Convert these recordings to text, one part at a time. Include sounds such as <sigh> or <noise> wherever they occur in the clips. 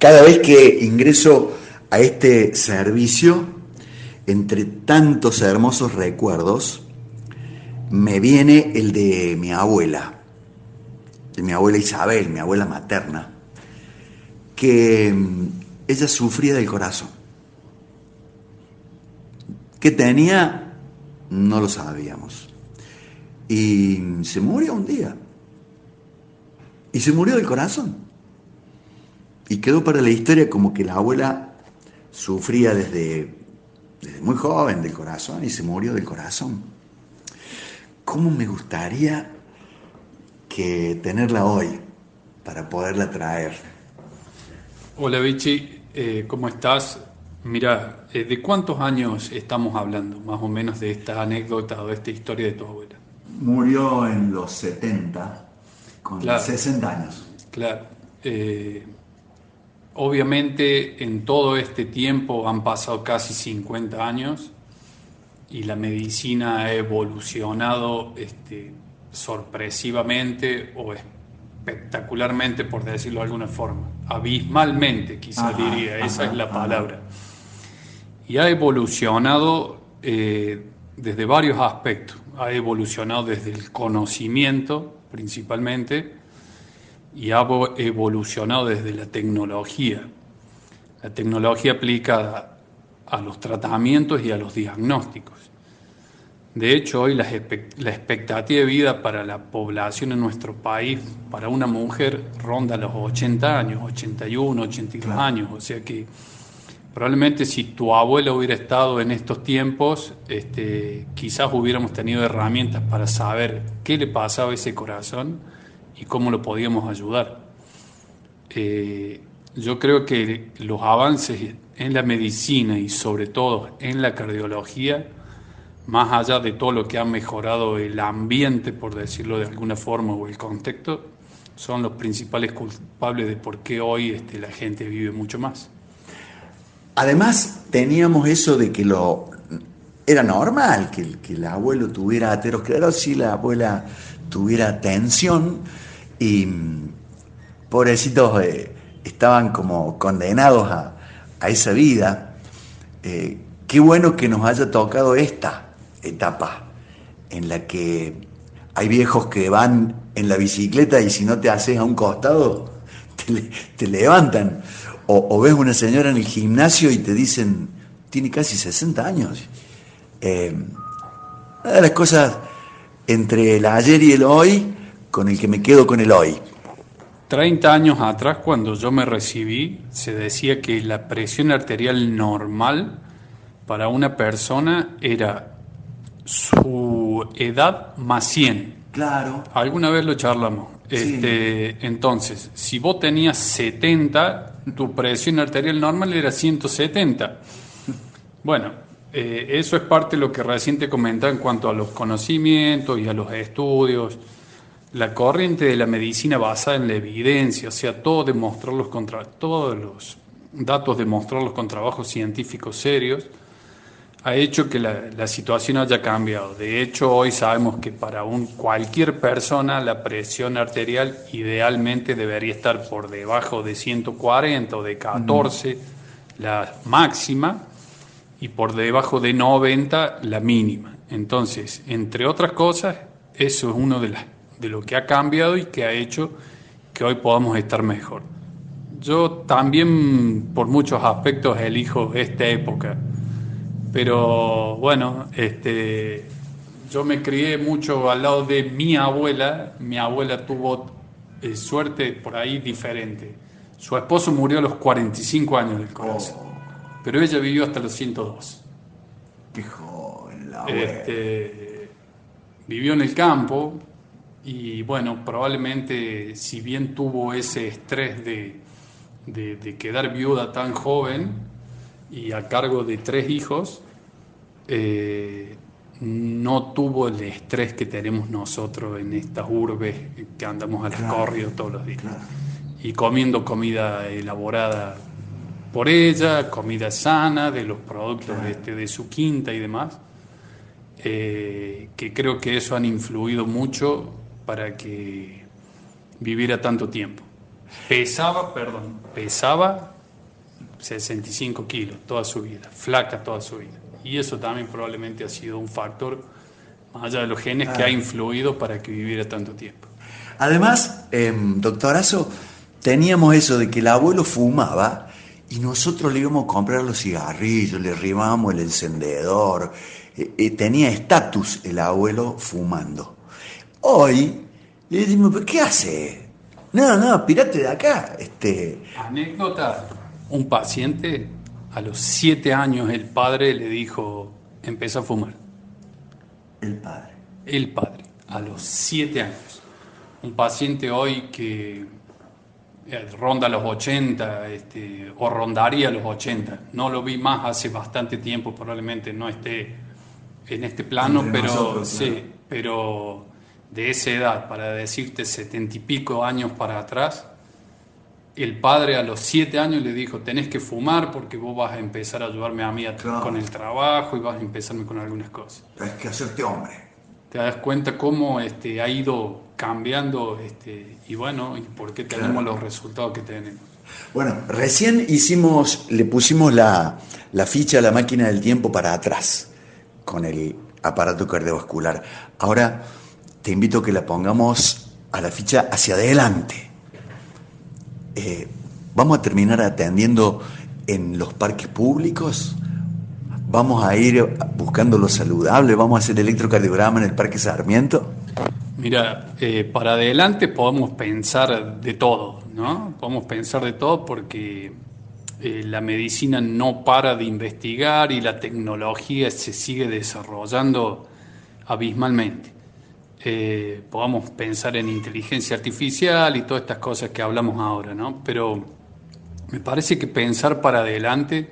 cada vez que ingreso a este servicio, entre tantos hermosos recuerdos, me viene el de mi abuela, de mi abuela Isabel, mi abuela materna, que mm, ella sufría del corazón. ¿Qué tenía? No lo sabíamos. Y se murió un día. Y se murió del corazón. Y quedó para la historia como que la abuela sufría desde, desde muy joven del corazón y se murió del corazón. ¿Cómo me gustaría que tenerla hoy para poderla traer? Hola Vichy, eh, ¿cómo estás? Mira, eh, ¿de cuántos años estamos hablando más o menos de esta anécdota o de esta historia de tu abuela? Murió en los 70, con 60 años. Claro. Eh, obviamente en todo este tiempo han pasado casi 50 años y la medicina ha evolucionado este, sorpresivamente o espectacularmente, por decirlo de alguna forma, abismalmente quizá diría, esa es la palabra. Y ha evolucionado eh, desde varios aspectos, ha evolucionado desde el conocimiento principalmente y ha evolucionado desde la tecnología. La tecnología aplicada a los tratamientos y a los diagnósticos. De hecho, hoy la, expectativa de vida para la población en nuestro país, para una mujer, ronda los 80 años, 81, 82 años. O sea que probablemente si tu abuela hubiera estado en estos tiempos, este, quizás hubiéramos tenido herramientas para saber qué le pasaba a ese corazón y cómo lo podíamos ayudar. Eh, yo creo que los avances en la medicina y sobre todo en la cardiología, más allá de todo lo que ha mejorado el ambiente, por decirlo de alguna forma, o el contexto, son los principales culpables de por qué hoy este, la gente vive mucho más. Además, teníamos eso de que lo era normal que, que el abuelo tuviera aterosclerosis, la abuela tuviera tensión y pobrecitos eh, estaban como condenados a, a esa vida, eh, qué bueno que nos haya tocado esta etapa en la que hay viejos que van en la bicicleta y si no te haces a un costado, <laughs> te, levantan. O, ves una señora en el gimnasio y te dicen, tiene casi 60 años. Eh, una de las cosas entre el ayer y el hoy, con el que me quedo con el hoy. 30 años atrás, cuando yo me recibí, se decía que la presión arterial normal para una persona era su edad más 100. Claro. Alguna vez lo charlamos. Este, entonces, si vos tenías 70, tu presión arterial normal era 170. <laughs> Bueno, eh, eso es parte de lo que recién te comentaba en cuanto a los conocimientos y a los estudios la corriente de la medicina basada en la evidencia, o sea, todo demostrarlos contra, todos los datos demostrarlos con trabajos científicos serios, ha hecho que la, situación haya cambiado. De hecho, hoy sabemos que para un, cualquier persona la presión arterial idealmente debería estar por debajo de 140 o de 14, la máxima, y por debajo de 90, la mínima. Entonces, entre otras cosas, eso es uno de las de lo que ha cambiado y que ha hecho que hoy podamos estar mejor. Yo también por muchos aspectos elijo esta época, pero bueno, este, yo me crié mucho al lado de mi abuela, mi abuela tuvo eh, suerte por ahí diferente. Su esposo murió a los 45 años del corazón, oh. pero ella vivió hasta los 102. Qué joven la este, vivió en el campo, y bueno, probablemente si bien tuvo ese estrés de, de, quedar viuda tan joven y a cargo de tres hijos, eh, no tuvo el estrés que tenemos nosotros en estas urbes que andamos al corrido todos los días. Y comiendo comida elaborada por ella, comida sana de los productos este, de su quinta y demás, eh, que creo que eso han influido mucho para que viviera tanto tiempo. Pesaba, perdón, pesaba 65 kilos toda su vida, flaca toda su vida. Y eso también probablemente ha sido un factor, más allá de los genes, que ha ah. influido para que viviera tanto tiempo. Además, eh, doctorazo, teníamos eso de que el abuelo fumaba y nosotros le íbamos a comprar los cigarrillos, le arribábamos el encendedor. Eh, eh, tenía estatus el abuelo fumando. Hoy le decimos, ¿qué hace? No, no, pirate de acá. Este... Anécdota, un paciente a los siete años el padre le dijo, empieza a fumar. El padre. El padre, a los siete años. Un paciente hoy que eh, ronda los 80 este, o rondaría los 80. No lo vi más hace bastante tiempo, probablemente no esté en este plano, pero sí, pero de esa edad, para decirte setenta y pico años para atrás, el padre a los siete años le dijo, tenés que fumar porque vos vas a empezar a ayudarme a mí con el trabajo y vas a empezarme con algunas cosas. Tienes que hacerte hombre. Te das cuenta cómo este, ha ido cambiando este, y bueno, y por qué tenemos los resultados que tenemos. Bueno, recién hicimos, le pusimos la, la ficha a la máquina del tiempo para atrás con el aparato cardiovascular. Ahora te invito a que la pongamos a la ficha hacia adelante. Eh, vamos a terminar atendiendo en los parques públicos. Vamos a ir buscando lo saludable. Vamos a hacer electrocardiograma en el Parque Sarmiento. Mira, eh, para adelante podemos pensar de todo, ¿no? Podemos pensar de todo porque eh, la medicina no para de investigar y la tecnología se sigue desarrollando abismalmente. Eh, podamos pensar en inteligencia artificial y todas estas cosas que hablamos ahora, ¿no? Pero me parece que pensar para adelante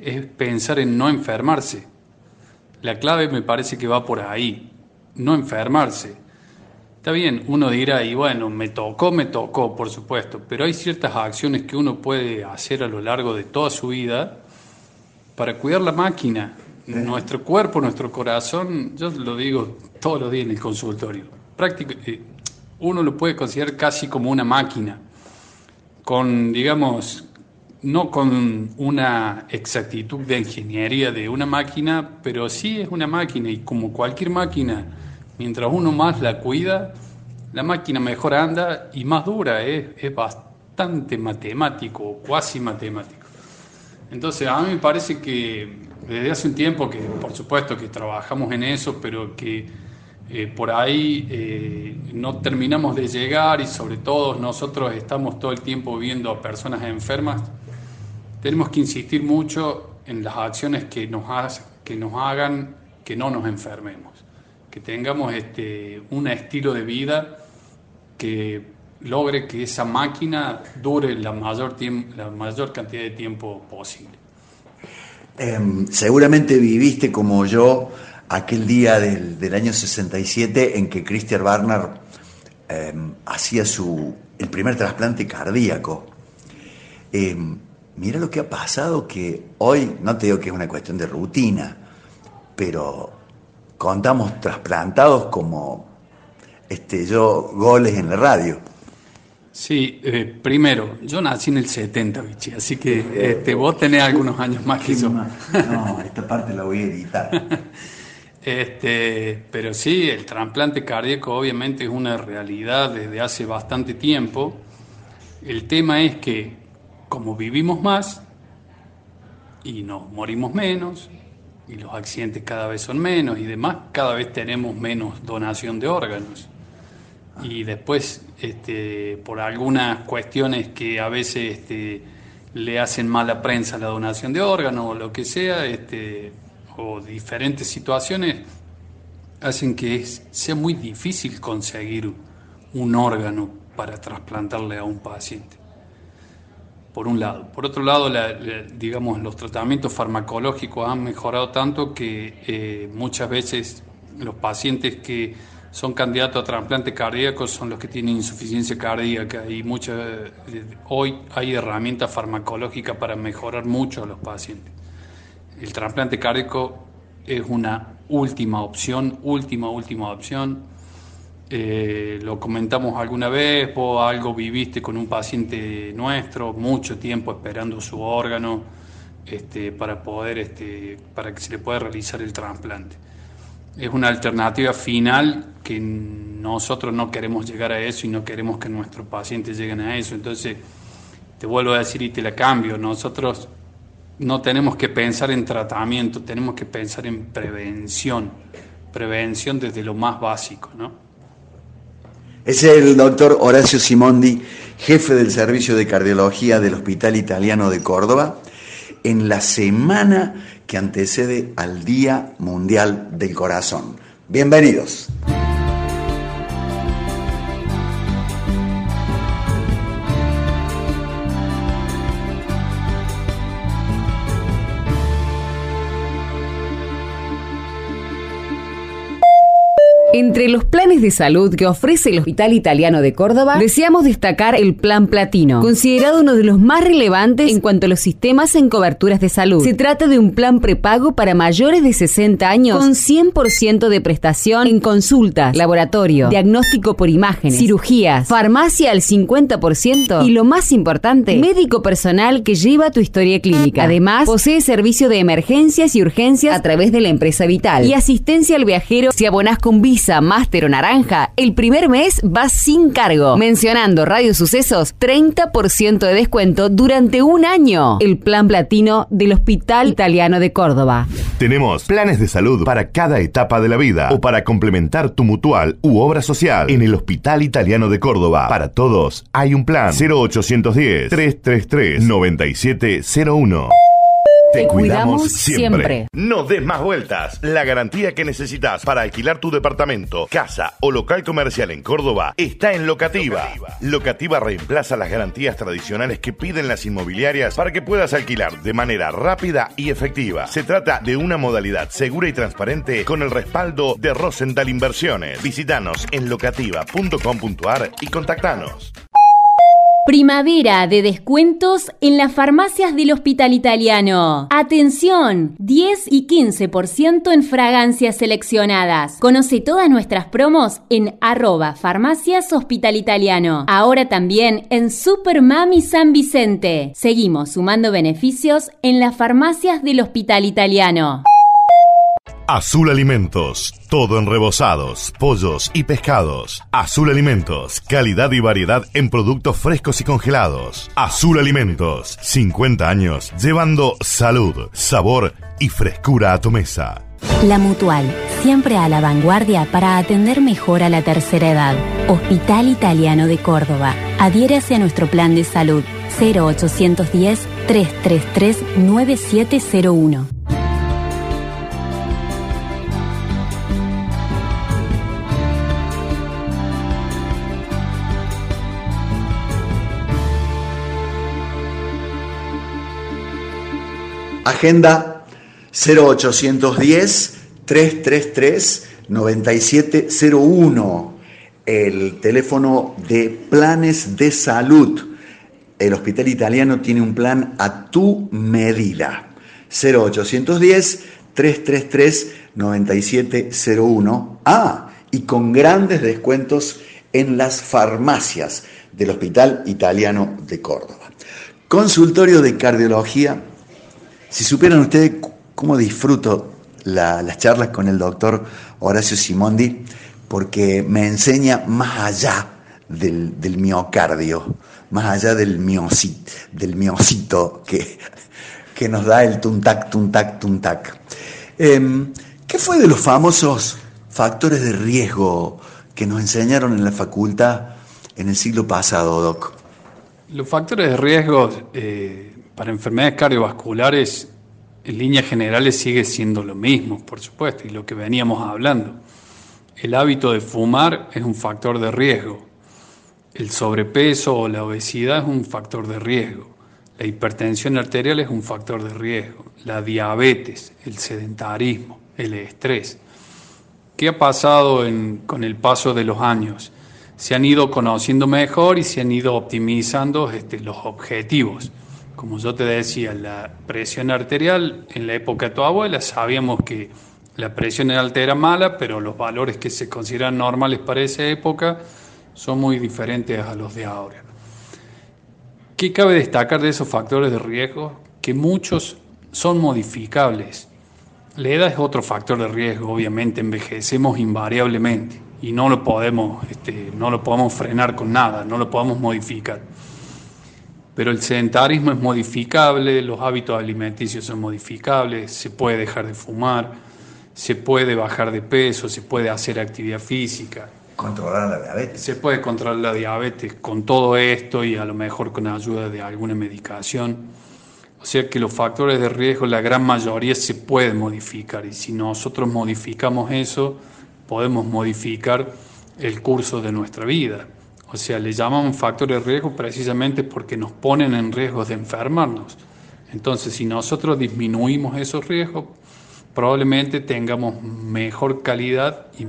es pensar en no enfermarse. La clave me parece que va por ahí, no enfermarse. Está bien, uno dirá, y bueno, me tocó, me tocó, por supuesto, pero hay ciertas acciones que uno puede hacer a lo largo de toda su vida para cuidar la máquina, nuestro cuerpo, nuestro corazón, yo lo digo todos los días en el consultorio. Eh, uno lo puede considerar casi como una máquina, con, digamos, no con una exactitud de ingeniería de una máquina, pero sí es una máquina y como cualquier máquina, mientras uno más la cuida, la máquina mejor anda y más dura, es, es bastante matemático, cuasi matemático. Entonces, a mí me parece que desde hace un tiempo que, por supuesto, que trabajamos en eso, pero que eh, por ahí eh, no terminamos de llegar y sobre todo nosotros estamos todo el tiempo viendo a personas enfermas, tenemos que insistir mucho en las acciones que nos, hagan que no nos enfermemos, que tengamos este, un estilo de vida que logre que esa máquina dure la mayor, la mayor cantidad de tiempo posible. Em, seguramente viviste como yo aquel día del, año 67 en que Christian Barner em, hacía su, el primer trasplante cardíaco. Em, mira lo que ha pasado, que hoy, no te digo que es una cuestión de rutina, pero contamos trasplantados como este, yo goles en la radio. Sí, eh, primero, yo nací en el 70, Vichy, así que este, vos tenés algunos años más que yo. No, esta parte la voy a editar. <laughs> este, pero sí, el trasplante cardíaco obviamente es una realidad desde hace bastante tiempo. El tema es que como vivimos más y nos morimos menos y los accidentes cada vez son menos y demás, cada vez tenemos menos donación de órganos y después este, por algunas cuestiones que a veces este, le hacen mala prensa la donación de órganos o lo que sea, este, o diferentes situaciones, hacen que sea muy difícil conseguir un órgano para trasplantarle a un paciente. Por un lado. Por otro lado, digamos, los tratamientos farmacológicos han mejorado tanto que eh, muchas veces los pacientes que son candidatos a trasplante cardíaco son los que tienen insuficiencia cardíaca y muchas, hoy hay herramientas farmacológicas para mejorar mucho a los pacientes. El trasplante cardíaco es una última opción, última, última opción. eh, lo comentamos alguna vez, o algo viviste con un paciente nuestro, mucho tiempo esperando su órgano este, para poder, este, para que se le pueda realizar el trasplante. Es una alternativa final que nosotros no queremos llegar a eso y no queremos que nuestros pacientes lleguen a eso. Entonces, te vuelvo a decir y te la cambio, nosotros no tenemos que pensar en tratamiento, tenemos que pensar en prevención, prevención desde lo más básico, ¿no? Es el doctor Horacio Simondi, jefe del Servicio de Cardiología del Hospital Italiano de Córdoba, en la semana que antecede al Día Mundial del Corazón. Bienvenidos. Entre los planes de salud que ofrece el Hospital Italiano de Córdoba, deseamos destacar el Plan Platino, considerado uno de los más relevantes en cuanto a los sistemas en coberturas de salud. Se trata de un plan prepago para mayores de 60 años con 100% de prestación en consultas, laboratorio, diagnóstico por imágenes, cirugías, farmacia al 50% y lo más importante, médico personal que lleva tu historia clínica. Además, posee servicio de emergencias y urgencias a través de la empresa Vital y asistencia al viajero si abonas con visa O Naranja, el primer mes va sin cargo. Mencionando Radio Sucesos, 30% de descuento durante un año. El plan platino del Hospital Italiano de Córdoba. Tenemos planes de salud para cada etapa de la vida o para complementar tu mutual u obra social en el Hospital Italiano de Córdoba. Para todos hay un plan 0810 333 9701. Te cuidamos siempre. No des más vueltas. La garantía que necesitas para alquilar tu departamento, casa o local comercial en Córdoba está en Locativa. Locativa reemplaza las garantías tradicionales que piden las inmobiliarias para que puedas alquilar de manera rápida y efectiva. Se trata de una modalidad segura y transparente con el respaldo de Rosenthal Inversiones. Visítanos en locativa.com.ar y contactanos. Primavera de descuentos en las farmacias del Hospital Italiano. Atención, 10 y 15% en fragancias seleccionadas. Conoce todas nuestras promos en arroba farmacias Hospital Italiano. Ahora también en Super Mami San Vicente. Seguimos sumando beneficios en las farmacias del Hospital Italiano. Azul Alimentos, todo en rebozados, pollos y pescados. Azul Alimentos, calidad y variedad en productos frescos y congelados. Azul Alimentos, 50 años llevando salud, sabor y frescura a tu mesa. La Mutual, siempre a la vanguardia para atender mejor a la tercera edad. Hospital Italiano de Córdoba. Adhiérase a nuestro plan de salud 0810 333 9701. Agenda 0810 333 9701, el teléfono de planes de salud. El Hospital Italiano tiene un plan a tu medida. 0810 333 9701. Ah, y con grandes descuentos en las farmacias del Hospital Italiano de Córdoba. Consultorio de cardiología si supieran ustedes cómo disfruto las charlas con el doctor Horacio Simondi, porque me enseña más allá del, miocardio, más allá del miocito, del miocito que, que nos da el tuntac, tuntac, tuntac. Em, ¿Qué fue de los famosos factores de riesgo que nos enseñaron en la facultad en el siglo pasado, Doc? Los factores de riesgo eh, para enfermedades cardiovasculares, en líneas generales, sigue siendo lo mismo, por supuesto, y lo que veníamos hablando. El hábito de fumar es un factor de riesgo. El sobrepeso o la obesidad es un factor de riesgo. La hipertensión arterial es un factor de riesgo. La diabetes, el sedentarismo, el estrés. ¿Qué ha pasado con el paso de los años? Se han ido conociendo mejor y se han ido optimizando este, los objetivos como yo te decía, la presión arterial en la época de tu abuela sabíamos que La presión alta era mala, pero los valores que se consideran normales para esa época son muy diferentes a los de ahora. ¿Qué cabe destacar de esos factores de riesgo? Que muchos son modificables. La edad es otro factor de riesgo, obviamente envejecemos invariablemente y no lo podemos, este, no lo podemos frenar con nada, no lo podemos modificar. Pero el sedentarismo es modificable, los hábitos alimenticios son modificables, se puede dejar de fumar, se puede bajar de peso, se puede hacer actividad física. Controlar la diabetes. Se puede controlar la diabetes con todo esto y a lo mejor con ayuda de alguna medicación. O sea que los factores de riesgo, la gran mayoría se pueden modificar y si nosotros modificamos eso, podemos modificar el curso de nuestra vida. O sea, le llamamos factores de riesgo precisamente porque nos ponen en riesgo de enfermarnos. Entonces, si nosotros disminuimos esos riesgos, probablemente tengamos mejor calidad y,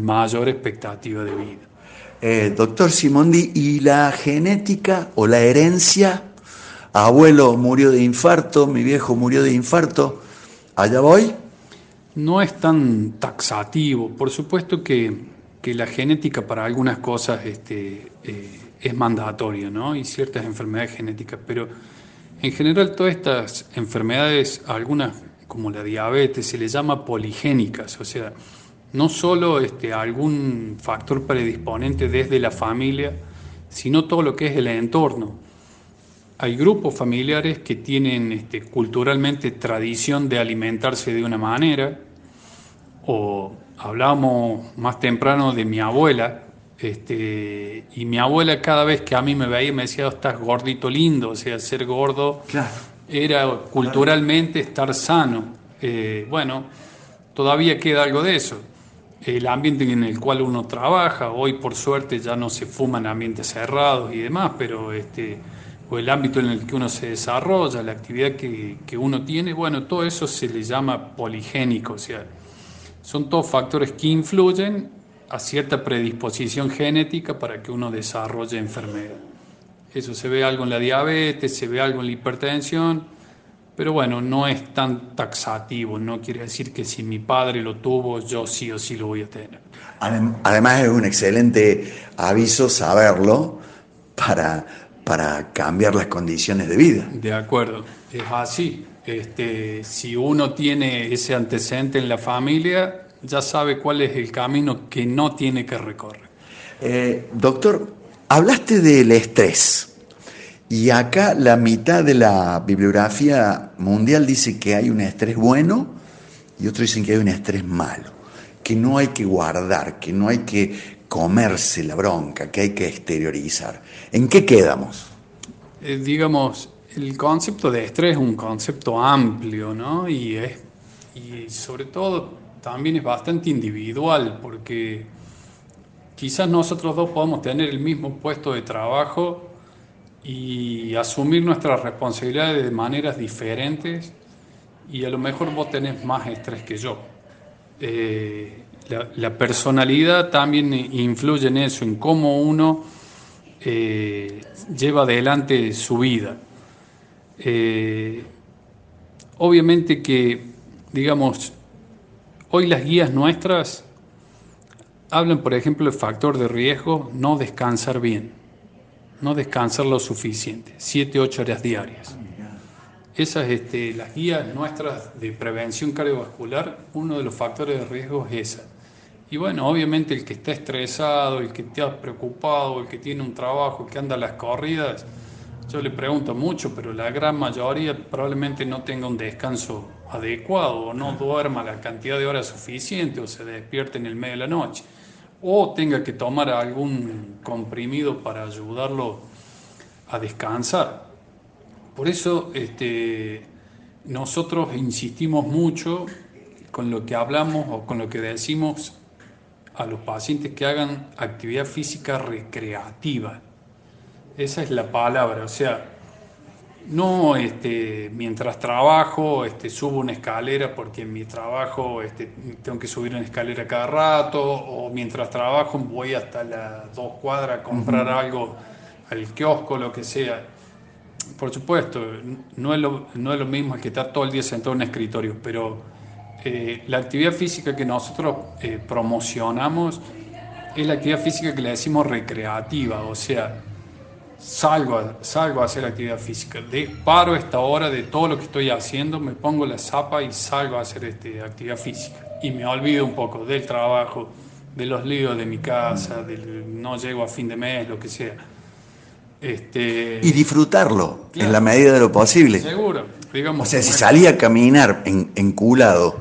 mayor expectativa de vida. Eh, doctor Simondi, ¿y la genética o la herencia? Abuelo murió de infarto, mi viejo murió de infarto, ¿allá voy? No es tan taxativo. Por supuesto que que la genética para algunas cosas este, eh, es mandatoria, ¿no? Y ciertas enfermedades genéticas, pero en general todas estas enfermedades, algunas como la diabetes, se les llama poligénicas, o sea, no solo este, algún factor predisponente desde la familia, sino todo lo que es el entorno. Hay grupos familiares que tienen este, culturalmente tradición de alimentarse de una manera, o hablábamos más temprano de mi abuela, este, y mi abuela cada vez que a mí me veía me decía, oh, estás gordito lindo, o sea, ser gordo era culturalmente estar sano. Eh, bueno, todavía queda algo de eso. El ambiente en el cual uno trabaja, hoy por suerte ya no se fuma en ambientes cerrados y demás, pero este, o el ámbito en el que uno se desarrolla, la actividad que, que uno tiene, bueno, todo eso se le llama poligénico, o sea, son todos factores que influyen a cierta predisposición genética para que uno desarrolle enfermedad. Eso se ve algo en la diabetes, se ve algo en la hipertensión, pero bueno, no es tan taxativo, no quiere decir que si mi padre lo tuvo, yo sí o sí lo voy a tener. Además es un excelente aviso saberlo para, para cambiar las condiciones de vida. De acuerdo, es así. Este, si uno tiene ese antecedente en la familia, ya sabe cuál es el camino que no tiene que recorrer. Eh, doctor, hablaste del estrés. Y acá la mitad de la bibliografía mundial dice que hay un estrés bueno y otros dicen que hay un estrés malo, que no hay que guardar, que no hay que comerse la bronca, que hay que exteriorizar. ¿En qué quedamos? Eh, digamos, el concepto de estrés es un concepto amplio, ¿no? Y, es, y sobre todo también es bastante individual, porque quizás nosotros dos podamos tener el mismo puesto de trabajo y asumir nuestras responsabilidades de maneras diferentes y a lo mejor vos tenés más estrés que yo. Eh, la, personalidad también influye en eso, en cómo uno eh, lleva adelante su vida. Eh, obviamente que, digamos, hoy las guías nuestras hablan, por ejemplo, del factor de riesgo no descansar bien, no descansar lo suficiente, 7, 8 horas diarias. Esas, este, las guías nuestras de prevención cardiovascular, uno de los factores de riesgo es esa. Y bueno, obviamente el que está estresado, el que está preocupado, el que tiene un trabajo, el que anda a las corridas, yo le pregunto mucho, pero la gran mayoría probablemente no tenga un descanso adecuado o no duerma la cantidad de horas suficiente o se despierte en el medio de la noche. O tenga que tomar algún comprimido para ayudarlo a descansar. Por eso este, nosotros insistimos mucho con lo que hablamos o con lo que decimos a los pacientes que hagan actividad física recreativa esa es la palabra, o sea, no este, mientras trabajo este, subo una escalera porque en mi trabajo este, tengo que subir una escalera cada rato, o mientras trabajo voy hasta las dos cuadras a comprar algo al kiosco, lo que sea. Por supuesto, no es, lo, no es lo mismo que estar todo el día sentado en un escritorio, pero eh, la actividad física que nosotros eh, promocionamos es la actividad física que le decimos recreativa, o sea, salgo a, salgo a hacer actividad física, de, paro esta hora de todo lo que estoy haciendo, me pongo la zapa y salgo a hacer este, actividad física. Y me olvido un poco del trabajo, de los líos de mi casa, del no llego a fin de mes, lo que sea. Este, y disfrutarlo en la medida de lo posible. Seguro. Digamos, o sea, si salía a caminar en, enculado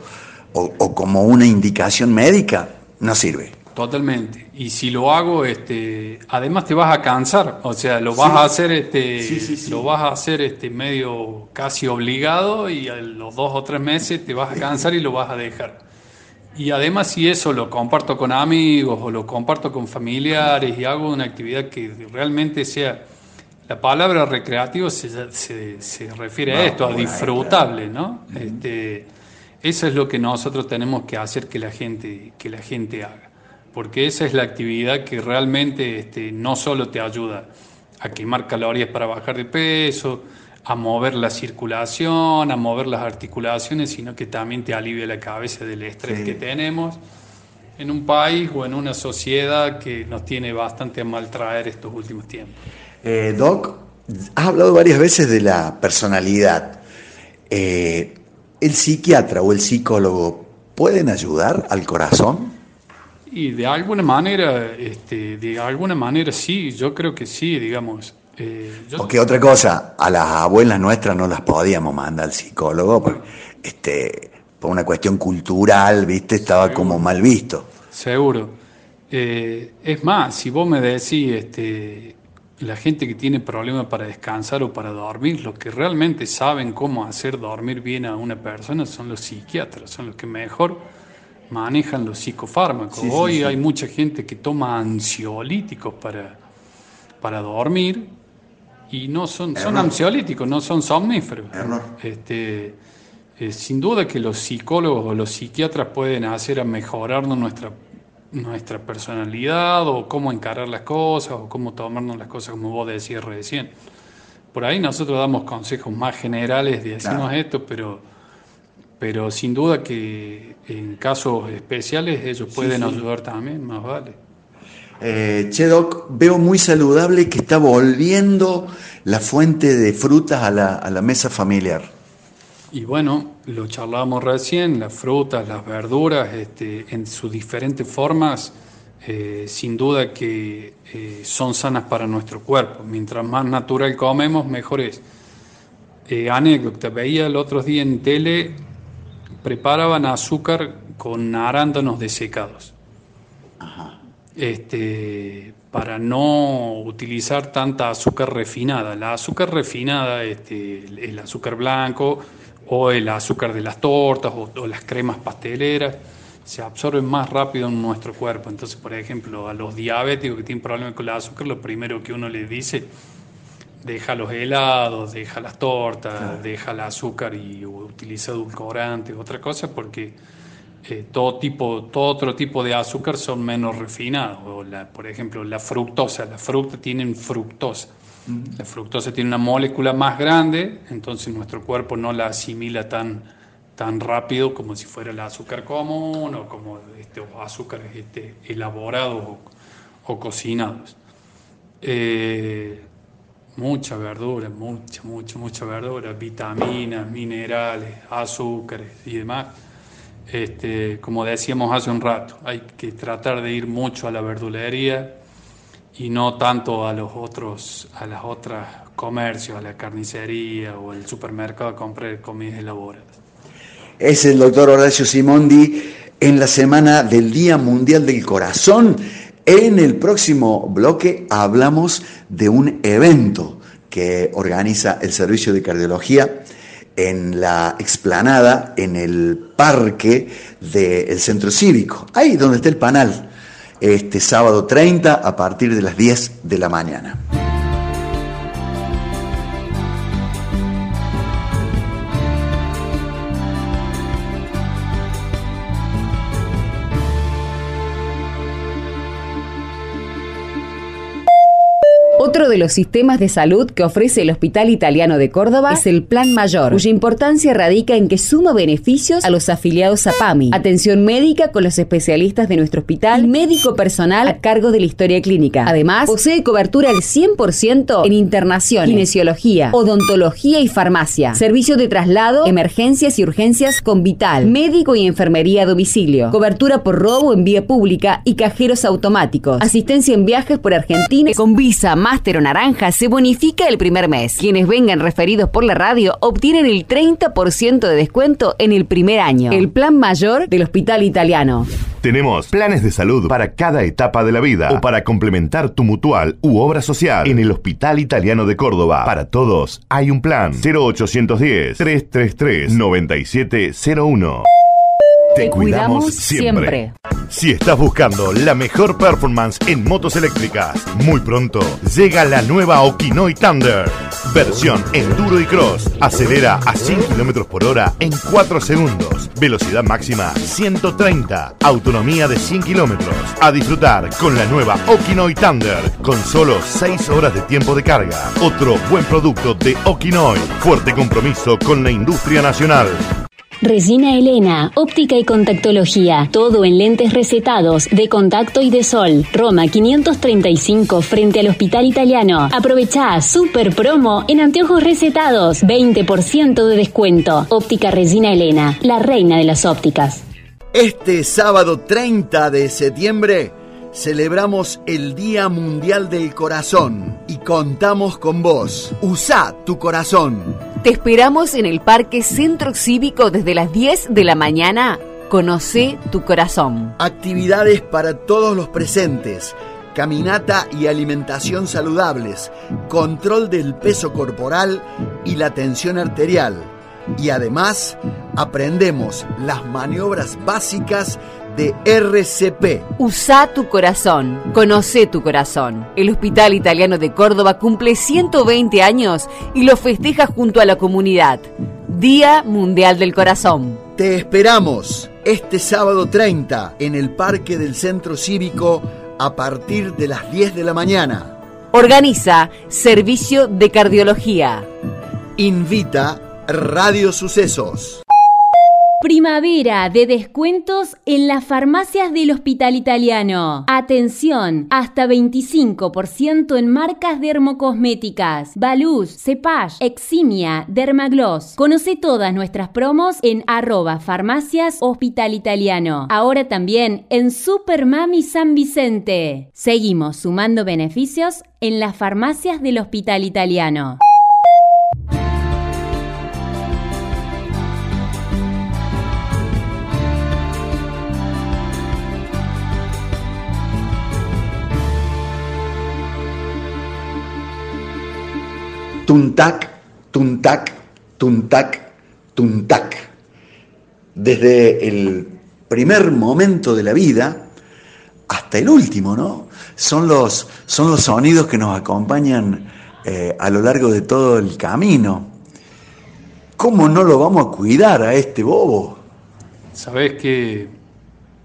o, o como una indicación médica, no sirve. Totalmente. Y si lo hago, este, además te vas a cansar, o sea, lo vas a hacer, este, lo vas a hacer, este, medio casi obligado y a los dos o tres meses te vas a cansar y lo vas a dejar. Y además si eso lo comparto con amigos o lo comparto con familiares y hago una actividad que realmente sea, la palabra recreativo se, se, refiere a esto, a disfrutable, ¿no? Este, eso es lo que nosotros tenemos que hacer que la gente, que la gente haga porque esa es la actividad que realmente este, no solo te ayuda a quemar calorías para bajar de peso, a mover la circulación, a mover las articulaciones, sino que también te alivia la cabeza del estrés que tenemos en un país o en una sociedad que nos tiene bastante a maltraer estos últimos tiempos. Eh, Doc, has hablado varias veces de la personalidad. Eh, ¿El psiquiatra o el psicólogo pueden ayudar al corazón? Y de alguna manera, este, de alguna manera sí, yo creo que sí, digamos. Eh, porque otra cosa, a las abuelas nuestras no las podíamos mandar al psicólogo, porque, este, por una cuestión cultural, viste, estaba como mal visto. Seguro. Eh, es más, si vos me decís, este, la gente que tiene problemas para descansar o para dormir, los que realmente saben cómo hacer dormir bien a una persona son los psiquiatras, son los que mejor manejan los psicofármacos. Hoy hay mucha gente que toma ansiolíticos para, para dormir y no son, son ansiolíticos, no son somníferos. Este, eh, sin duda que los psicólogos o los psiquiatras pueden hacer a mejorarnos nuestra, nuestra personalidad o cómo encarar las cosas o cómo tomarnos las cosas como vos decías recién. Por ahí nosotros damos consejos más generales de decimos esto, pero pero sin duda que en casos especiales ellos pueden ayudar también, más vale. Eh, veo muy saludable que está volviendo la fuente de frutas a la, a la mesa familiar. Y bueno, lo charlábamos recién, las frutas, las verduras, este, en sus diferentes formas, eh, sin duda que eh, son sanas para nuestro cuerpo. Mientras más natural comemos, mejor es. anécdota, veía el otro día en tele preparaban azúcar con arándanos desecados. Este, para no utilizar tanta azúcar refinada. La azúcar refinada, este, el azúcar blanco o el azúcar de las tortas o, las cremas pasteleras, se absorben más rápido en nuestro cuerpo. Entonces, por ejemplo, a los diabéticos que tienen problemas con el azúcar, lo primero que uno les dice deja los helados, deja las tortas, deja el azúcar y utiliza edulcorantes, otra cosa, porque eh, todo tipo, todo otro tipo de azúcar son menos refinados. por ejemplo, la fructosa, la fruta tienen fructosa. La fructosa tiene una molécula más grande, entonces nuestro cuerpo no la asimila tan, tan rápido como si fuera el azúcar común o como este, azúcares este, elaborados o, cocinados. Eh, mucha verdura, mucha, mucha, mucha verdura, vitaminas, minerales, azúcares y demás. Este, como decíamos hace un rato, hay que tratar de ir mucho a la verdulería y no tanto a los otros, a las otras comercios, a la carnicería o el supermercado a comprar comidas elaboradas. Es el doctor Horacio Simondi en la semana del Día Mundial del Corazón en el próximo bloque hablamos de un evento que organiza el Servicio de Cardiología en la explanada, en el parque del Centro Cívico, ahí donde está el panal, este sábado 30 a partir de las 10 de la mañana. De los sistemas de salud que ofrece el Hospital Italiano de Córdoba es el Plan Mayor, cuya importancia radica en que suma beneficios a los afiliados a PAMI, atención médica con los especialistas de nuestro hospital y médico personal a cargo de la historia clínica. Además, posee cobertura al 100% en internación, kinesiología, odontología y farmacia, servicio de traslado, emergencias y urgencias con Vital, médico y enfermería a domicilio, cobertura por robo en vía pública y cajeros automáticos, asistencia en viajes por Argentina con Visa, Máster Naranja se bonifica el primer mes. Quienes vengan referidos por la radio obtienen el 30% de descuento en el primer año. El plan mayor del Hospital Italiano. Tenemos planes de salud para cada etapa de la vida o para complementar tu mutual u obra social en el Hospital Italiano de Córdoba. Para todos hay un plan 0810 333 9701. Te cuidamos siempre. Si estás buscando la mejor performance en motos eléctricas, muy pronto llega la nueva Okinoy Thunder. Versión enduro y cross. Acelera a 100 km por hora en 4 segundos. Velocidad máxima 130. Autonomía de 100 kilómetros. A disfrutar con la nueva Okinoy Thunder con solo 6 horas de tiempo de carga. Otro buen producto de Okinoy. Fuerte compromiso con la industria nacional. Resina Elena, óptica y contactología. Todo en lentes recetados, de contacto y de sol. Roma 535 frente al Hospital Italiano. Aprovecha super promo en anteojos recetados. 20% de descuento. Óptica Resina Elena, la reina de las ópticas. Este sábado 30 de septiembre celebramos el Día Mundial del Corazón y contamos con vos. Usa tu corazón. Te esperamos en el Parque Centro Cívico desde las 10 de la mañana. Conoce tu corazón. Actividades para todos los presentes. Caminata y alimentación saludables, control del peso corporal y la tensión arterial. Y además aprendemos las maniobras básicas de RCP. Usa tu corazón, conoce tu corazón. El Hospital Italiano de Córdoba cumple 120 años y lo festeja junto a la comunidad. Día Mundial del Corazón. Te esperamos este sábado 30 en el Parque del Centro Cívico a partir de las 10 de la mañana. Organiza Servicio de Cardiología. Invita Radio Sucesos. Primavera de descuentos en las farmacias del Hospital Italiano. Atención, hasta 25% en marcas dermocosméticas. Baluz, Cepage, Eximia, Dermagloss. Conoce todas nuestras promos en arroba farmacias Hospital Italiano. Ahora también en Supermami San Vicente. Seguimos sumando beneficios en las farmacias del Hospital Italiano. Tuntac, tuntac, tuntac, tuntac. Desde el primer momento de la vida hasta el último, ¿no? Son los, son los sonidos que nos acompañan eh, a lo largo de todo el camino. ¿Cómo no lo vamos a cuidar a este bobo? Sabes que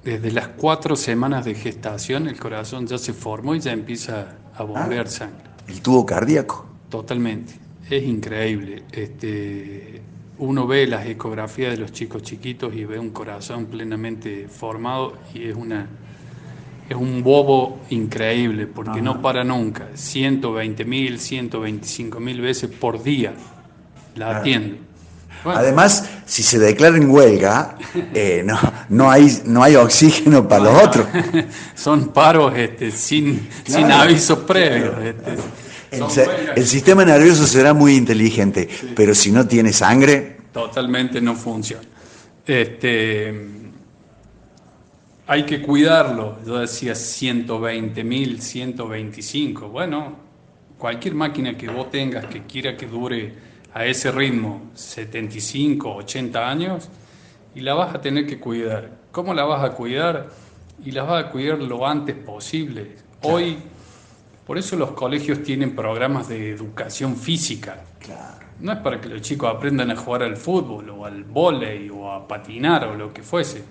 desde las cuatro semanas de gestación el corazón ya se formó y ya empieza a bombear sangre. El tubo cardíaco. Totalmente, es increíble. Este, uno ve las ecografías de los chicos chiquitos y ve un corazón plenamente formado y es una es un bobo increíble porque no para nunca. 120 mil, 125 mil veces por día la atiende. Además, si se declara en huelga, <laughs> eh, no, no, hay, no hay oxígeno para los otros. <laughs> Son paros este, sin, sin avisos previos. Este. El, sistema nervioso será muy inteligente, pero si no tiene sangre... Totalmente no funciona. Este, hay que cuidarlo. Yo decía 120 mil, 125. Bueno, cualquier máquina que vos tengas que quiera que dure a ese ritmo 75, 80 años, y la vas a tener que cuidar. ¿Cómo la vas a cuidar? Y la vas a cuidar lo antes posible. Hoy por eso los colegios tienen programas de educación física. No es para que los chicos aprendan a jugar al fútbol o al vóley o a patinar o lo que fuese,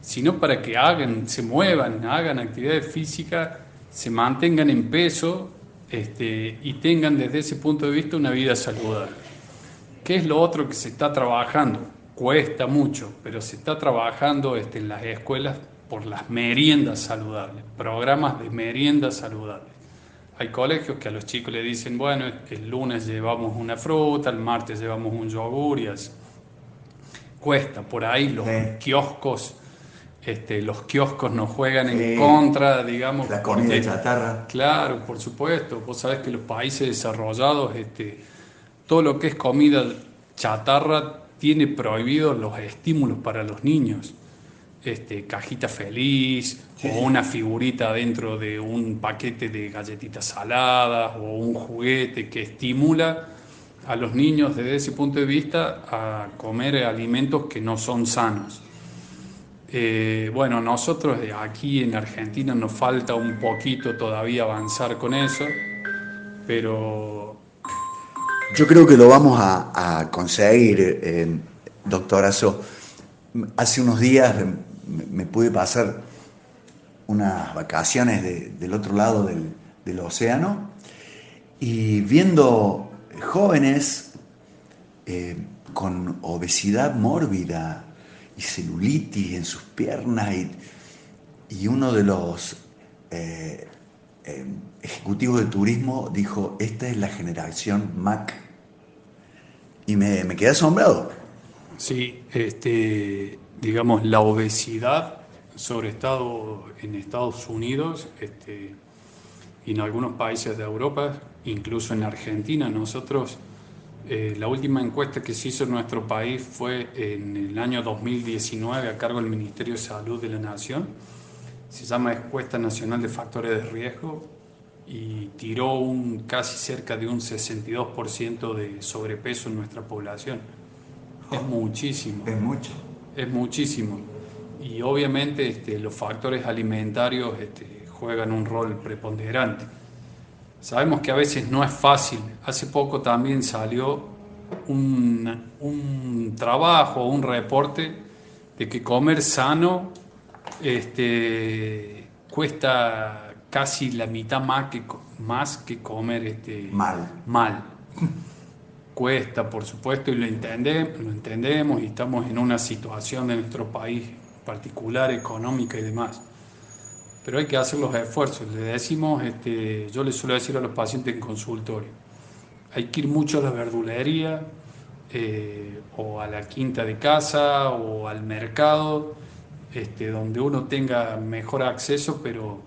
sino para que hagan, se muevan, hagan actividades físicas, se mantengan en peso este, y tengan desde ese punto de vista una vida saludable. ¿Qué es lo otro que se está trabajando? Cuesta mucho, pero se está trabajando este, en las escuelas por las meriendas saludables, programas de meriendas saludables. Hay colegios que a los chicos le dicen, bueno, el lunes llevamos una fruta, el martes llevamos un yogur y así. Cuesta, por ahí los kioscos, este, los kioscos nos juegan en contra, digamos. La comida chatarra. Claro, por supuesto. Vos sabés que los países desarrollados, este, todo lo que es comida chatarra tiene prohibidos los estímulos para los niños este, cajita feliz o una figurita dentro de un paquete de galletitas saladas o un juguete que estimula a los niños desde ese punto de vista a comer alimentos que no son sanos. Eh, bueno, nosotros aquí en Argentina nos falta un poquito todavía avanzar con eso, pero... Yo creo que lo vamos a, conseguir, eh, doctorazo. Hace unos días me, pude pasar unas vacaciones del otro lado del, océano y viendo jóvenes eh, con obesidad mórbida y celulitis en sus piernas y, uno de los eh, eh, ejecutivos de turismo dijo, esta es la generación Mac. Y me, me quedé asombrado. Sí, este, digamos, la obesidad sobre estado en Estados Unidos este, y en algunos países de Europa, incluso en Argentina. Nosotros, eh, la última encuesta que se hizo en nuestro país fue en el año 2019 a cargo del Ministerio de Salud de la Nación. Se llama Encuesta Nacional de Factores de Riesgo y tiró un casi cerca de un 62% de sobrepeso en nuestra población. Es muchísimo. Es mucho es muchísimo. Y obviamente este, los factores alimentarios este, juegan un rol preponderante. Sabemos que a veces no es fácil. Hace poco también salió un, un trabajo, un reporte de que comer sano este, cuesta casi la mitad más que, más que comer este, mal. mal. <laughs> cuesta, por supuesto, y lo entendemos, lo entendemos y estamos en una situación de nuestro país particular, económica y demás. Pero hay que hacer los esfuerzos. Le decimos, este, yo le suelo decir a los pacientes en consultorio, hay que ir mucho a la verdulería eh, o a la quinta de casa o al mercado, este, donde uno tenga mejor acceso, pero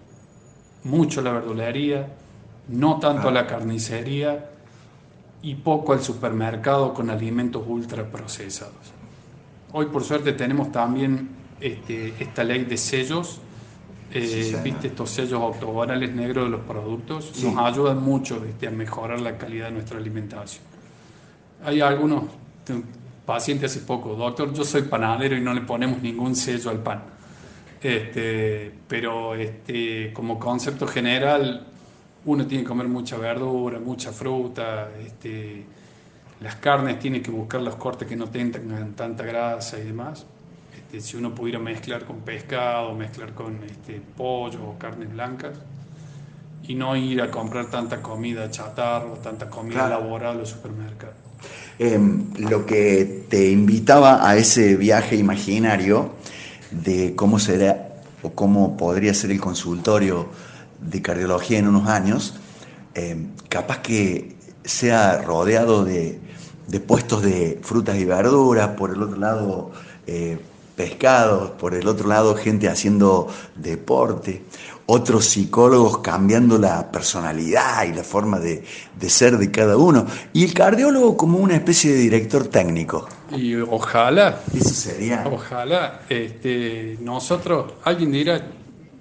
mucho a la verdulería, no tanto a la carnicería y poco al supermercado con alimentos ultraprocesados. Hoy por suerte tenemos también este, esta ley de sellos, eh, viste estos sellos octogonales negros de los productos, nos ayudan mucho este, a mejorar la calidad de nuestra alimentación. Hay algunos pacientes hace poco, doctor, yo soy panadero y no le ponemos ningún sello al pan. Este, pero este, como concepto general uno tiene que comer mucha verdura, mucha fruta, este, las carnes tiene que buscar los cortes que no tengan tanta grasa y demás. Este, si uno pudiera mezclar con pescado, mezclar con este, pollo o carnes blancas y no ir a comprar tanta comida chatarra o tanta comida elaborada en los supermercados. Em, lo que te invitaba a ese viaje imaginario de cómo será o cómo podría ser el consultorio de cardiología en unos años, eh, capaz que sea rodeado de, puestos de frutas y verduras, por el otro lado eh, pescados, por el otro lado gente haciendo deporte, otros psicólogos cambiando la personalidad y la forma de, ser de cada uno, y el cardiólogo como una especie de director técnico. Y ojalá. Eso sería. Ojalá. Este, nosotros, alguien dirá,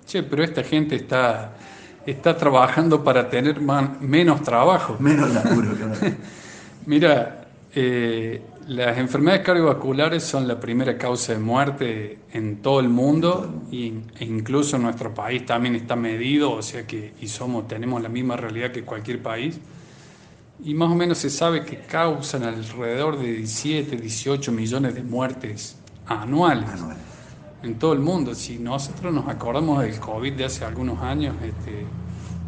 che, pero esta gente está está trabajando para tener menos trabajo. <laughs> Menos laburo, <laughs> Mira, eh, las enfermedades cardiovasculares son la primera causa de muerte en todo el mundo e incluso en nuestro país también está medido, o sea que y somos tenemos la misma realidad que cualquier país. Y más o menos se sabe que causan alrededor de 17, 18 millones de muertes anuales. En todo el mundo. Si nosotros nos acordamos del COVID de hace algunos años, este,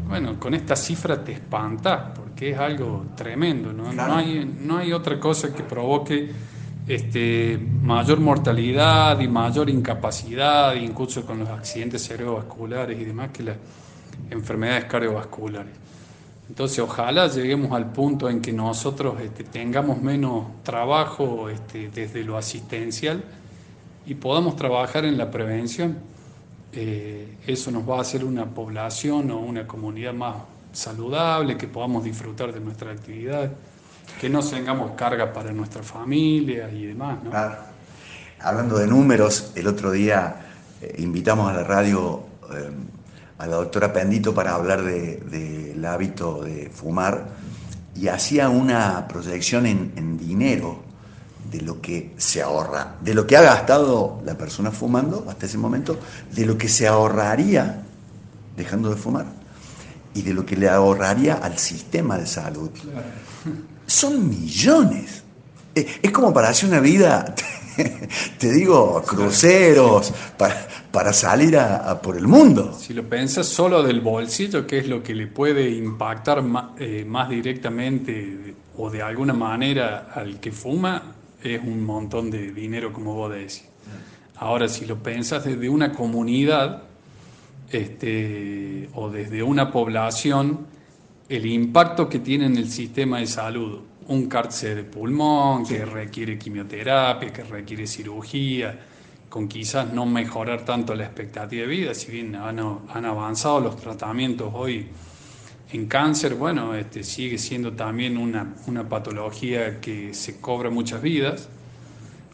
bueno, con esta cifra te espantas, porque es algo tremendo, ¿no? No, hay, no hay otra cosa que provoque este, mayor mortalidad y mayor incapacidad, incluso con los accidentes cerebrovasculares y demás, que las enfermedades cardiovasculares. Entonces, ojalá lleguemos al punto en que nosotros este, tengamos menos trabajo este, desde lo asistencial y podamos trabajar en la prevención. Eh, eso nos va a hacer una población o una comunidad más saludable, que podamos disfrutar de nuestra actividad, que no tengamos carga para nuestra familia y demás. Hablando de números, el otro día eh, invitamos a la radio eh, a la doctora Pendito para hablar del hábito de fumar y hacía una proyección en, dinero de lo que se ahorra, de lo que ha gastado la persona fumando hasta ese momento, de lo que se ahorraría dejando de fumar y de lo que le ahorraría al sistema de salud. Son millones. Eh, es como para hacer una vida, <laughs> te digo, cruceros, para, para salir a, por el mundo. Si lo piensas solo del bolsillo, que es lo que le puede impactar eh, más, directamente o de alguna manera al que fuma, es un montón de dinero, como vos decís. Ahora, si lo pensas desde una comunidad este, o desde una población, el impacto que tiene en el sistema de salud, un cárcel de pulmón que requiere quimioterapia, que requiere cirugía, con quizás no mejorar tanto la expectativa de vida, si bien han, avanzado los tratamientos hoy en cáncer, bueno, este, sigue siendo también una, una, patología que se cobra muchas vidas,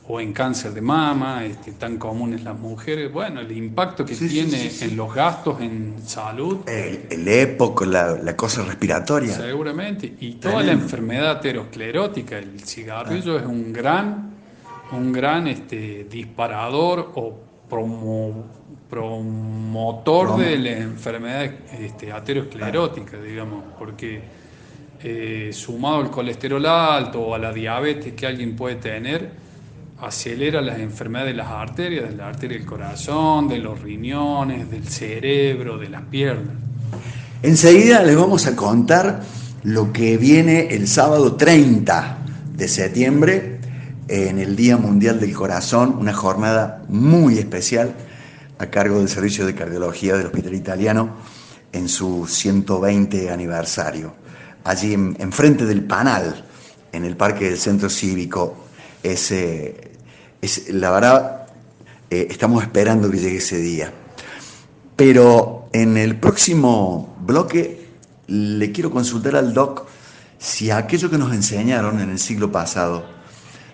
o en cáncer de mama, este, tan comunes las mujeres, bueno, el impacto que tiene en los gastos en salud. El, el EPOC, la, la, cosa respiratoria. Seguramente, y toda la enfermedad aterosclerótica, el cigarrillo es un gran un gran este, disparador o promotor de la enfermedad este, digamos, porque eh, sumado al colesterol alto o a la diabetes que alguien puede tener, acelera las enfermedades de las arterias, de la arteria del corazón, de los riñones, del cerebro, de las piernas. Enseguida les vamos a contar lo que viene el sábado 30 de septiembre en el Día Mundial del Corazón, una jornada muy especial a cargo del Servicio de Cardiología del Hospital Italiano en su 120 aniversario. Allí enfrente del Panal, en el Parque del Centro Cívico, es, es la verdad, eh, estamos esperando que llegue ese día. Pero en el próximo bloque le quiero consultar al doc si aquello que nos enseñaron en el siglo pasado,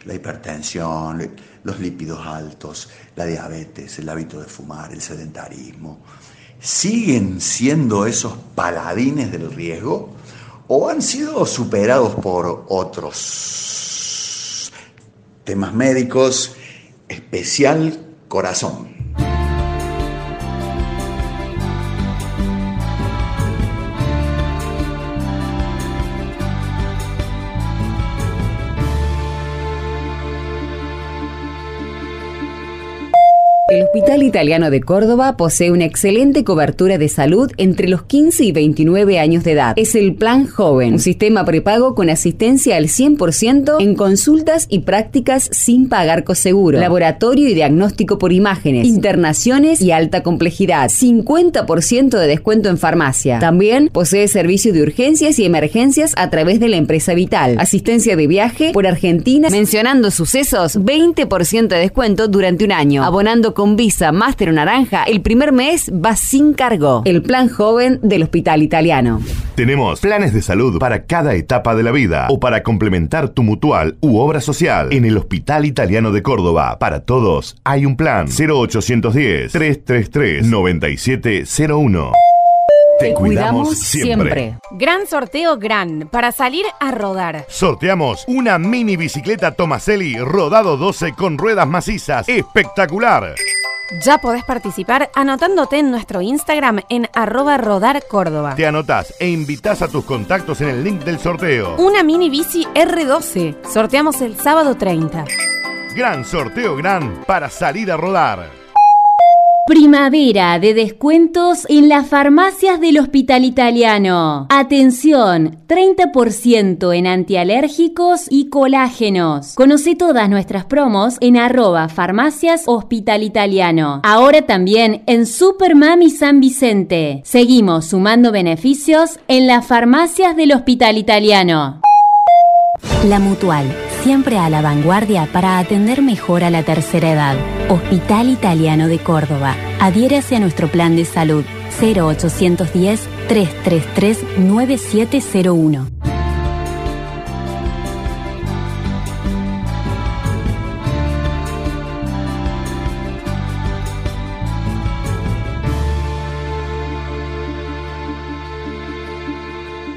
la hipertensión, los lípidos altos, la diabetes, el hábito de fumar, el sedentarismo, siguen siendo esos paladines del riesgo o han sido superados por otros temas médicos, especial corazón. El Hospital Italiano de Córdoba posee una excelente cobertura de salud entre los 15 y 29 años de edad. Es el Plan Joven, un sistema prepago con asistencia al 100% en consultas y prácticas sin pagar coseguro, laboratorio y diagnóstico por imágenes, internaciones y alta complejidad, 50% de descuento en farmacia. También posee servicio de urgencias y emergencias a través de la empresa Vital, asistencia de viaje por Argentina, mencionando sucesos, 20% de descuento durante un año, abonando con Visa Master Naranja, el primer mes va sin cargo. El plan joven del Hospital Italiano. Tenemos planes de salud para cada etapa de la vida o para complementar tu mutual u obra social. En el Hospital Italiano de Córdoba, para todos hay un plan 0810-333-9701. Te cuidamos siempre. Gran sorteo gran para salir a rodar. Sorteamos una mini bicicleta Tomaselli rodado 12 con ruedas macizas. Espectacular. Ya podés participar anotándote en nuestro Instagram en arroba rodar Córdoba. Te anotás e invitas a tus contactos en el link del sorteo. Una mini bici R12. Sorteamos el sábado 30. Gran sorteo gran para salir a rodar. Primavera de descuentos en las farmacias del Hospital Italiano. Atención, 30% en antialérgicos y colágenos. Conoce todas nuestras promos en arroba farmacias Hospital Italiano. Ahora también en Super Mami San Vicente. Seguimos sumando beneficios en las farmacias del Hospital Italiano. La Mutual, siempre a la vanguardia para atender mejor a la tercera edad. Hospital Italiano de Córdoba. Adhiérase a nuestro plan de salud 0810-333-9701.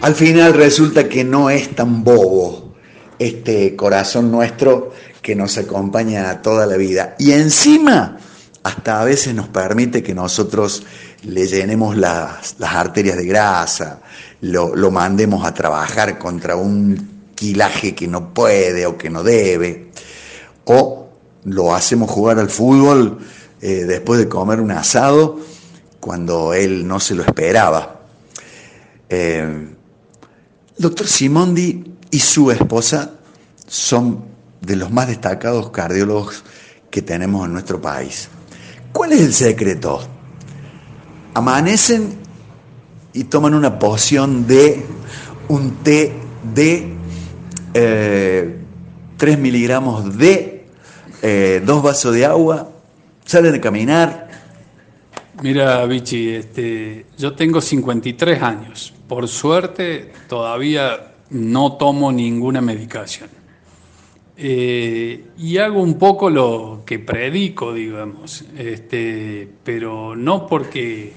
Al final resulta que no es tan bobo este corazón nuestro que nos acompaña toda la vida. Y encima, hasta a veces nos permite que nosotros le llenemos las, arterias de grasa, lo, lo, mandemos a trabajar contra un quilaje que no puede o que no debe, o lo hacemos jugar al fútbol eh, después de comer un asado cuando él no se lo esperaba. Eh, doctor Simondi y su esposa son de los más destacados cardiólogos que tenemos en nuestro país. ¿Cuál es el secreto? Amanecen y toman una poción de un té de 3 eh, miligramos de eh, dos vasos de agua, salen a caminar. Mira, Vichy, este, yo tengo 53 años. Por suerte, todavía no tomo ninguna medicación. Eh, y hago un poco lo que predico, digamos, este, pero no porque,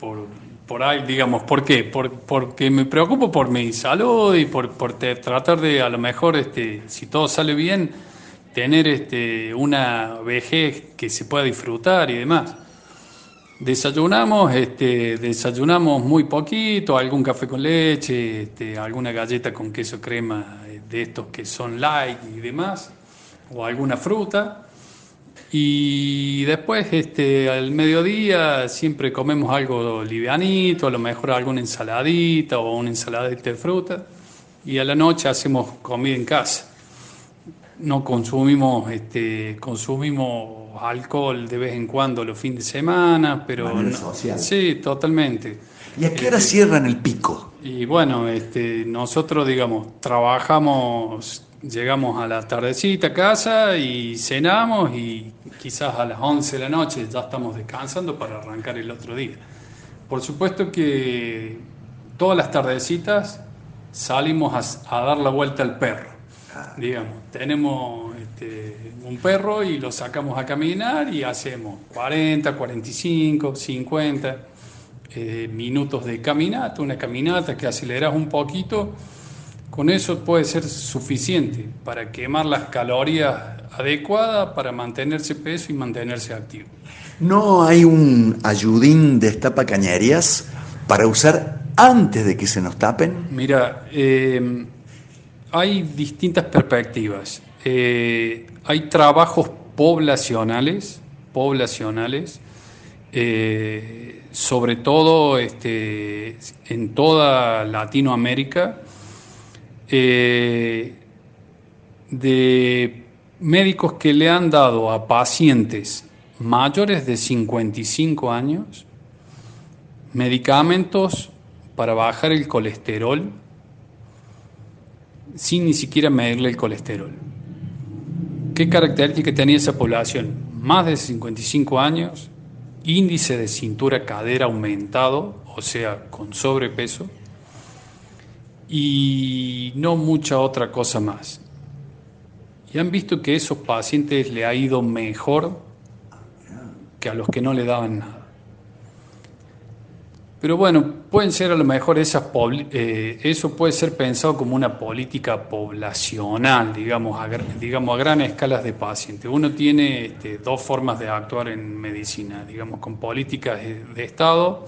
por, por ahí, digamos, ¿por qué? porque me preocupo por mi salud y por, por tratar de, a lo mejor, este, si todo sale bien, tener este, una vejez que se pueda disfrutar y demás. Desayunamos, este, desayunamos muy poquito, algún café con leche, este, alguna galleta con queso crema de estos que son light y demás, o alguna fruta. Y después, este, al mediodía, siempre comemos algo livianito, a lo mejor alguna ensaladita o una ensaladita de fruta. Y a la noche hacemos comida en casa. No consumimos, este, consumimos alcohol de vez en cuando los fines de semana, pero... Sí, totalmente. ¿Y a qué hora este, cierran el pico? Y bueno, este, nosotros, digamos, trabajamos, llegamos a la tardecita a casa y cenamos y quizás a las 11 de la noche ya estamos descansando para arrancar el otro día. Por supuesto que todas las tardecitas salimos a, dar la vuelta al perro. Ah. Digamos, tenemos este, un perro y lo sacamos a caminar y hacemos 40, 45, 50 eh, minutos de caminata, una caminata que aceleras un poquito, con eso puede ser suficiente para quemar las calorías adecuadas para mantenerse peso y mantenerse activo. ¿No hay un ayudín de cañerías para usar antes de que se nos tapen? Mira, eh, hay distintas perspectivas. Eh, hay trabajos poblacionales, poblacionales, sobre todo este, en toda Latinoamérica, eh, de médicos que le han dado a pacientes mayores de 55 años medicamentos para bajar el colesterol sin ni siquiera medirle el colesterol. ¿Qué característica tenía esa población? Más de 55 años, índice de cintura-cadera aumentado, o sea, con sobrepeso, y no mucha otra cosa más. Y han visto que a esos pacientes le ha ido mejor que a los que no le daban nada. Pero bueno, pueden ser a lo mejor esas, eh, eso puede ser pensado como una política poblacional, digamos a, digamos, a gran escala de pacientes. Uno tiene este, dos formas de actuar en medicina, digamos, con políticas de, Estado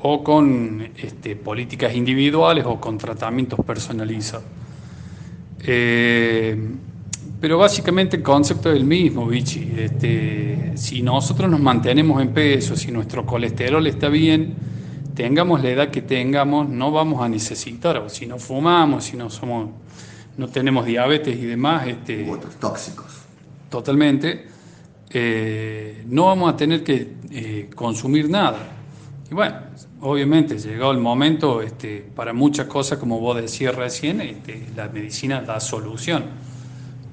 o con este, políticas individuales o con tratamientos personalizados. Eh, Pero básicamente el concepto es el mismo, Vichy. Este, si nosotros nos mantenemos en peso, si nuestro colesterol está bien, tengamos la edad que tengamos, no vamos a necesitar, o si no fumamos, si no somos, no tenemos diabetes y demás, este, otros tóxicos. Totalmente, eh, no vamos a tener que eh, consumir nada. Y bueno, obviamente llegado el momento, este, para muchas cosas, como vos decías recién, este, la medicina da solución.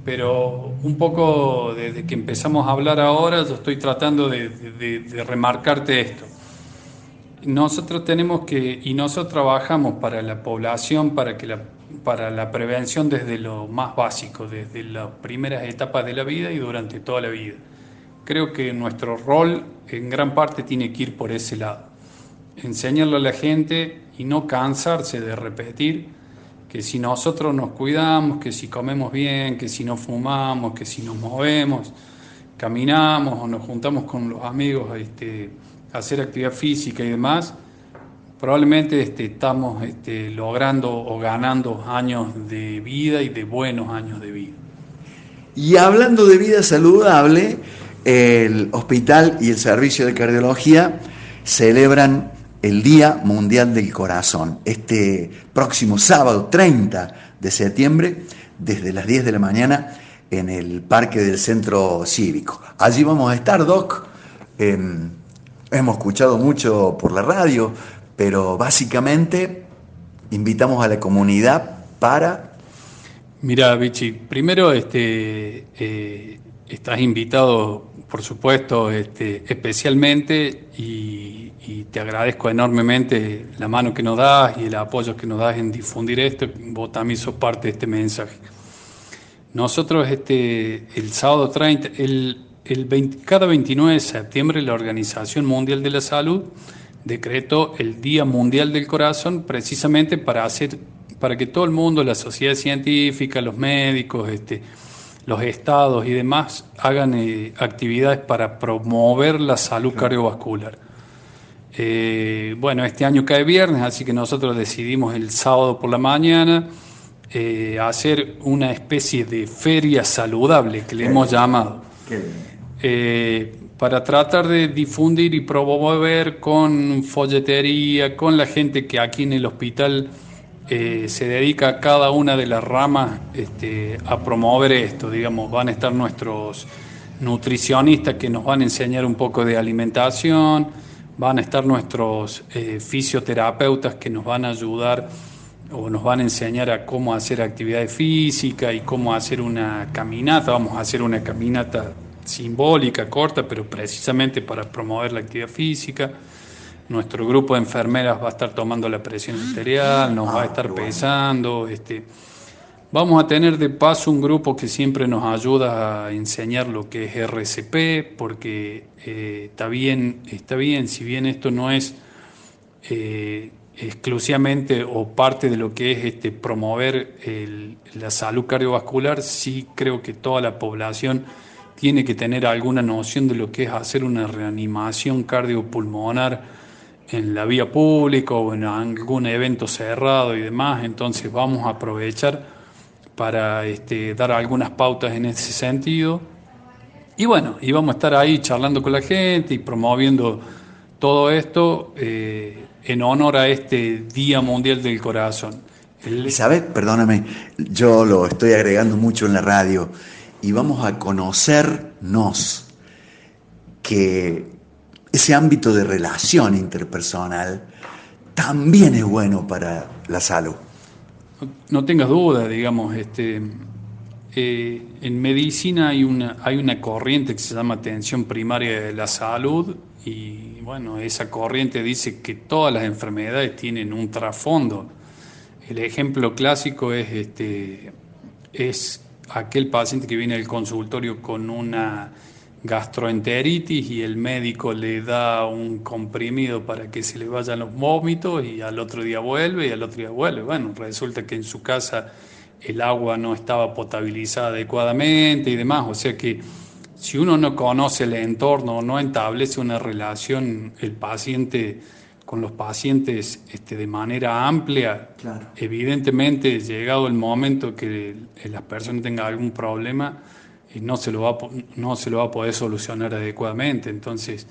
Pero un poco desde que empezamos a hablar ahora, yo estoy tratando de, de remarcarte esto nosotros tenemos que, y nosotros trabajamos para la población, para, que la, para la prevención desde lo más básico, desde las primeras etapas de la vida y durante toda la vida. Creo que nuestro rol en gran parte tiene que ir por ese lado. Enseñarle a la gente y no cansarse de repetir que si nosotros nos cuidamos, que si comemos bien, que si no fumamos, que si nos movemos, caminamos o nos juntamos con los amigos, este, hacer actividad física y demás, probablemente este, estamos este, logrando o ganando años de vida y de buenos años de vida. Y hablando de vida saludable, el hospital y el servicio de cardiología celebran el Día Mundial del Corazón, este próximo sábado 30 de septiembre, desde las 10 de la mañana, en el Parque del Centro Cívico. Allí vamos a estar, Doc. En hemos escuchado mucho por la radio, pero básicamente invitamos a la comunidad para... Mira, Vichy, primero este, eh, estás invitado, por supuesto, este, especialmente y, te agradezco enormemente la mano que nos das y el apoyo que nos das en difundir esto. Vos también sos parte de este mensaje. Nosotros este, el sábado 30, el, cada 29 de septiembre la Organización Mundial de la Salud decretó el Día Mundial del Corazón precisamente para hacer para que todo el mundo, la sociedad científica, los médicos, este, los estados y demás hagan eh, actividades para promover la salud cardiovascular. Eh, bueno, este año cae viernes, así que nosotros decidimos el sábado por la mañana eh, hacer una especie de feria saludable que le hemos llamado. Eh, para tratar de difundir y promover con folletería, con la gente que aquí en el hospital eh, se dedica a cada una de las ramas este, a promover esto. Digamos, van a estar nuestros nutricionistas que nos van a enseñar un poco de alimentación, van a estar nuestros eh, fisioterapeutas que nos van a ayudar o nos van a enseñar a cómo hacer actividad física y cómo hacer una caminata. Vamos a hacer una caminata simbólica, corta, pero precisamente para promover la actividad física. Nuestro grupo de enfermeras va a estar tomando la presión arterial, nos va a ah, estar pesando. Este, vamos a tener de paso un grupo que siempre nos ayuda a enseñar lo que es RCP, porque eh, está bien, está bien, si bien esto no es eh, exclusivamente o parte de lo que es este, promover la salud cardiovascular, sí creo que toda la población tiene que tener alguna noción de lo que es hacer una reanimación cardiopulmonar en la vía pública o en algún evento cerrado y demás. Entonces vamos a aprovechar para este, dar algunas pautas en ese sentido. Y bueno, y vamos a estar ahí charlando con la gente y promoviendo todo esto eh, en honor a este Día Mundial del Corazón. ¿Sabes? Perdóname, yo lo estoy agregando mucho en la radio y vamos a conocernos que ese ámbito de relación interpersonal también es bueno para la salud. No, tengas duda, digamos, este, eh, en medicina hay una, hay una corriente que se llama atención primaria de la salud y bueno, esa corriente dice que todas las enfermedades tienen un trasfondo. El ejemplo clásico es, este, es aquel paciente que viene al consultorio con una gastroenteritis y el médico le da un comprimido para que se le vayan los vómitos y al otro día vuelve y al otro día vuelve. Bueno, resulta que en su casa el agua no estaba potabilizada adecuadamente y demás, o sea que si uno no conoce el entorno, no establece una relación, el paciente con los pacientes este, de manera amplia, evidentemente llegado el momento que las personas tengan algún problema, y no se lo va no se lo va a poder solucionar adecuadamente. Entonces,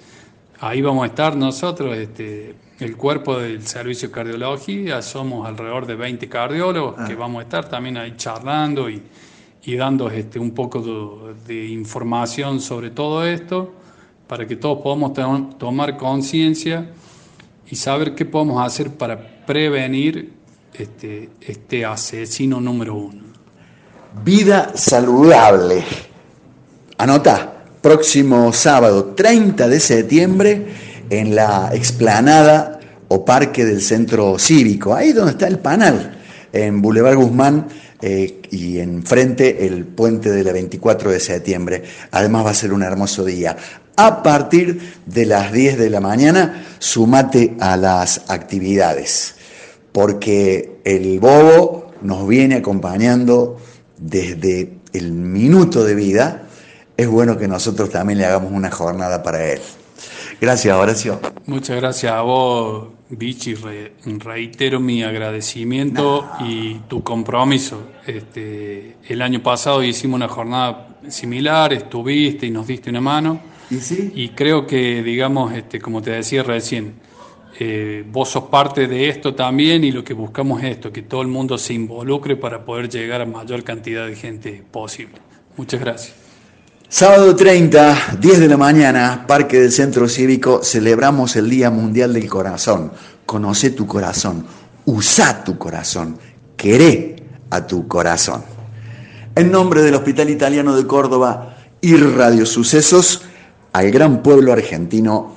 ahí vamos a estar nosotros, este, el cuerpo del servicio de cardiología, somos alrededor de 20 cardiólogos que ah. vamos a estar también ahí charlando y, y dando este, un poco de, información sobre todo esto, para que todos podamos tomar conciencia y saber qué podemos hacer para prevenir este, este asesino número uno. Vida saludable. Anota, próximo sábado 30 de septiembre en la explanada o parque del centro cívico, ahí donde está el panal, en Boulevard Guzmán eh, y enfrente el puente de la 24 de septiembre. Además va a ser un hermoso día. A partir de las 10 de la mañana, sumate a las actividades, porque el bobo nos viene acompañando desde el minuto de vida es bueno que nosotros también le hagamos una jornada para él. Gracias, Horacio. Muchas gracias a vos, Vichy. reitero mi agradecimiento y tu compromiso. Este, el año pasado hicimos una jornada similar, estuviste y nos diste una mano. ¿Y, sí? y creo que, digamos, este, como te decía recién, eh, vos sos parte de esto también y lo que buscamos es esto, que todo el mundo se involucre para poder llegar a mayor cantidad de gente posible. Muchas gracias. Sábado 30, 10 de la mañana, Parque del Centro Cívico, celebramos el Día Mundial del Corazón. Conoce tu corazón, usa tu corazón, queré a tu corazón. En nombre del Hospital Italiano de Córdoba y Radio Sucesos, al gran pueblo argentino,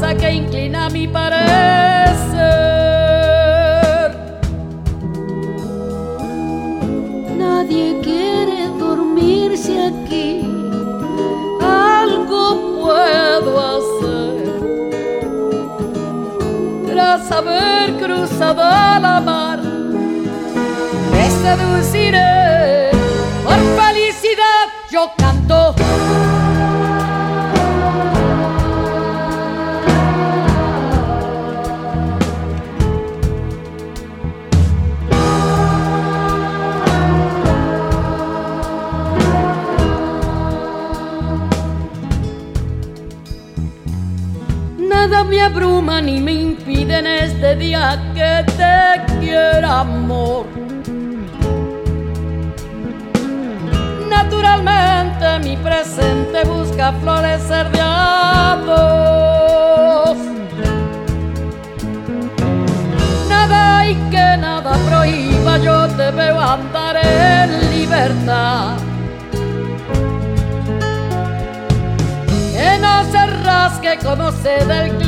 que inclina mi parecer. Nadie quiere dormirse aquí, algo puedo hacer. Tras haber cruzado la mar, este me seduciré. me abruman y me impiden este día que te quiera, amor. Naturalmente mi presente busca florecer de a dos. Nada y que nada prohíba, yo te veo andar en libertad. Que no se rasque como se del